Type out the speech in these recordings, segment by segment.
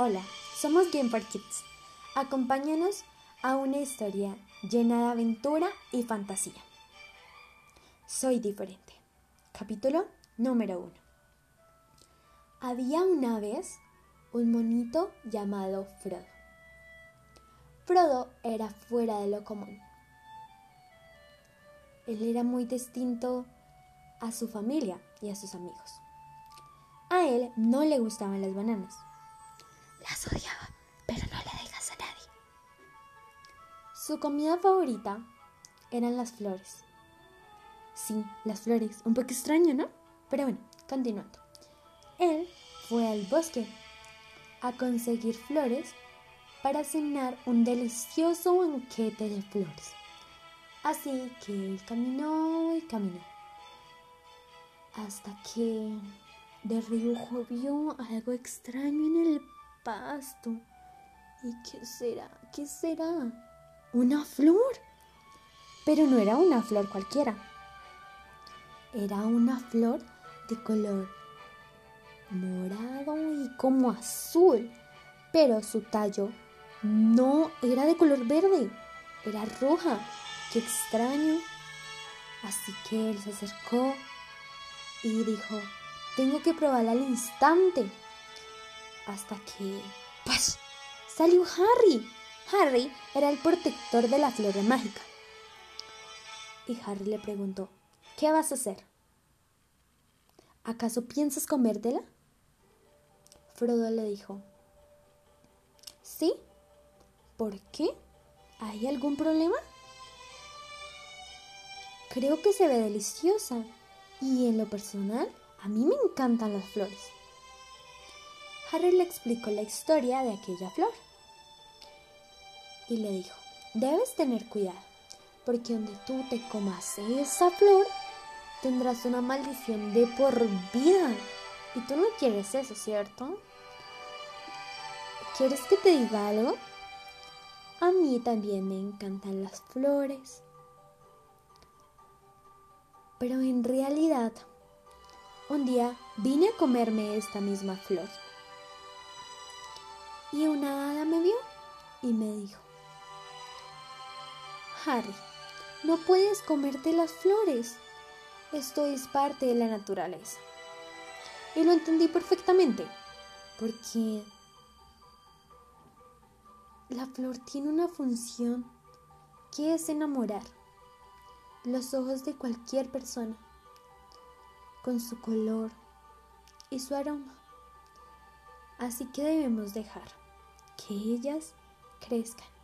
Hola, somos Game for Kids. Acompáñanos a una historia llena de aventura y fantasía. Soy diferente. Capítulo número 1. Había una vez un monito llamado Frodo. Frodo era fuera de lo común. Él era muy distinto a su familia y a sus amigos. A él no le gustaban las bananas. Su comida favorita eran las flores. Sí, las flores. Un poco extraño, ¿no? Pero bueno, continuando. Él fue al bosque a conseguir flores para cenar un delicioso banquete de flores. Así que él caminó y caminó hasta que de reojo vio algo extraño en el pasto. ¿Y qué será? ¿Qué será? ¿Una flor? Pero no era una flor cualquiera. Era una flor de color morado y como azul. Pero su tallo no era de color verde, era roja. ¡Qué extraño! Así que él se acercó y dijo, tengo que probarla al instante. Hasta que, ¡pues! Salió Harry. Harry era el protector de la flor mágica. Y Harry le preguntó, ¿qué vas a hacer? ¿Acaso piensas comértela? Frodo le dijo, ¿sí? ¿Por qué? ¿Hay algún problema? Creo que se ve deliciosa y en lo personal a mí me encantan las flores. Harry le explicó la historia de aquella flor y le dijo, debes tener cuidado, porque donde tú te comas esa flor, tendrás una maldición de por vida. Y tú no quieres eso, ¿cierto? ¿Quieres que te diga algo? A mí también me encantan las flores. Pero en realidad, un día vine a comerme esta misma flor. Y una hada me vio y me dijo, Harry, no puedes comerte las flores. Esto es parte de la naturaleza. Y lo entendí perfectamente, porque la flor tiene una función que es enamorar los ojos de cualquier persona con su color y su aroma. Así que debemos dejar que ellas crezcan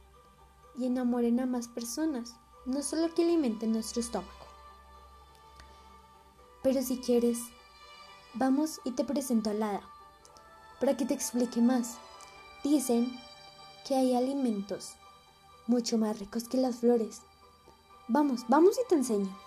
y enamoren a más personas, no solo que alimenten nuestro estómago. Pero si quieres, vamos y te presento a Lada para que te explique más. Dicen que hay alimentos mucho más ricos que las flores Vamos, vamos y te enseño.